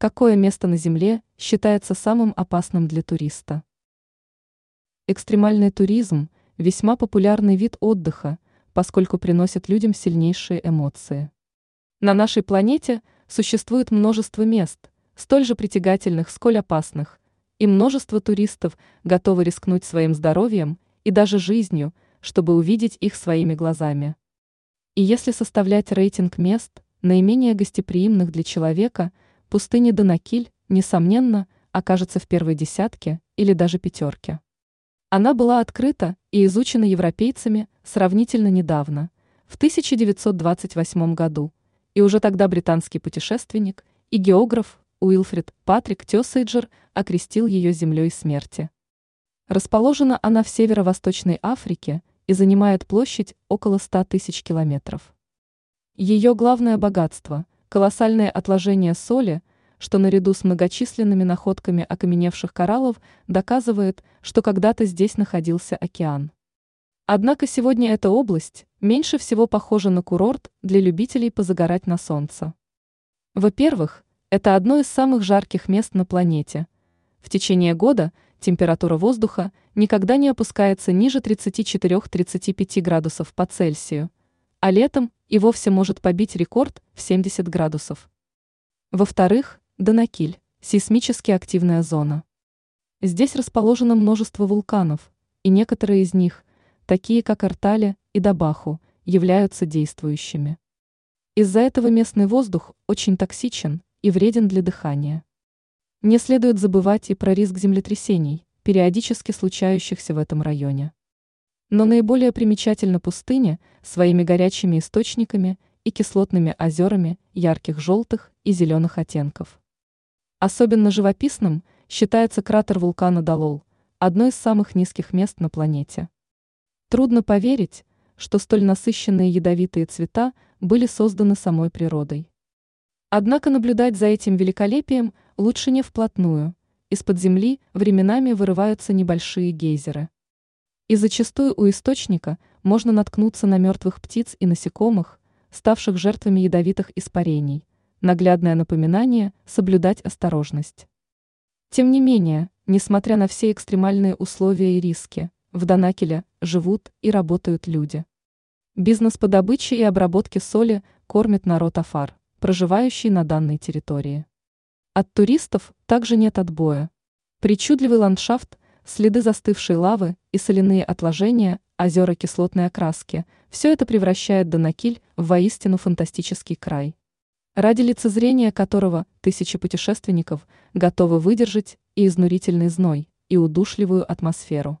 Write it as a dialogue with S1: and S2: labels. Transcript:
S1: Какое место на Земле считается самым опасным для туриста? Экстремальный туризм – весьма популярный вид отдыха, поскольку приносит людям сильнейшие эмоции. На нашей планете существует множество мест, столь же притягательных, сколь опасных, и множество туристов готовы рискнуть своим здоровьем и даже жизнью, чтобы увидеть их своими глазами. И если составлять рейтинг мест, наименее гостеприимных для человека – пустыня Данакиль, несомненно, окажется в первой десятке или даже пятерке. Она была открыта и изучена европейцами сравнительно недавно, в 1928 году, и уже тогда британский путешественник и географ Уилфрид Патрик Тёсейджер окрестил ее землей смерти. Расположена она в северо-восточной Африке и занимает площадь около 100 тысяч километров. Ее главное богатство – колоссальные отложения соли, что наряду с многочисленными находками окаменевших кораллов доказывает, что когда-то здесь находился океан. Однако сегодня эта область меньше всего похожа на курорт для любителей позагорать на солнце. Во-первых, это одно из самых жарких мест на планете. В течение года температура воздуха никогда не опускается ниже 34-35 градусов по Цельсию, а летом и вовсе может побить рекорд в 70 градусов. Во-вторых, Данакиль – сейсмически активная зона. Здесь расположено множество вулканов, и некоторые из них, такие как Артале и Дабаху, являются действующими. Из-за этого местный воздух очень токсичен и вреден для дыхания. Не следует забывать и про риск землетрясений, периодически случающихся в этом районе. Но наиболее примечательна пустыня своими горячими источниками и кислотными озерами ярких желтых и зеленых оттенков. Особенно живописным считается кратер вулкана Далол, одно из самых низких мест на планете. Трудно поверить, что столь насыщенные ядовитые цвета были созданы самой природой. Однако наблюдать за этим великолепием лучше не вплотную. Из-под земли временами вырываются небольшие гейзеры. И зачастую у источника можно наткнуться на мертвых птиц и насекомых, ставших жертвами ядовитых испарений, наглядное напоминание соблюдать осторожность. Тем не менее, несмотря на все экстремальные условия и риски, в Данакеле живут и работают люди. Бизнес по добыче и обработке соли кормит народ Афар, проживающий на данной территории. От туристов также нет отбоя. Причудливый ландшафт – следы застывшей лавы и соляные отложения, озера кислотной окраски – все это превращает Донакиль в воистину фантастический край. Ради лицезрения которого тысячи путешественников готовы выдержать и изнурительный зной, и удушливую атмосферу.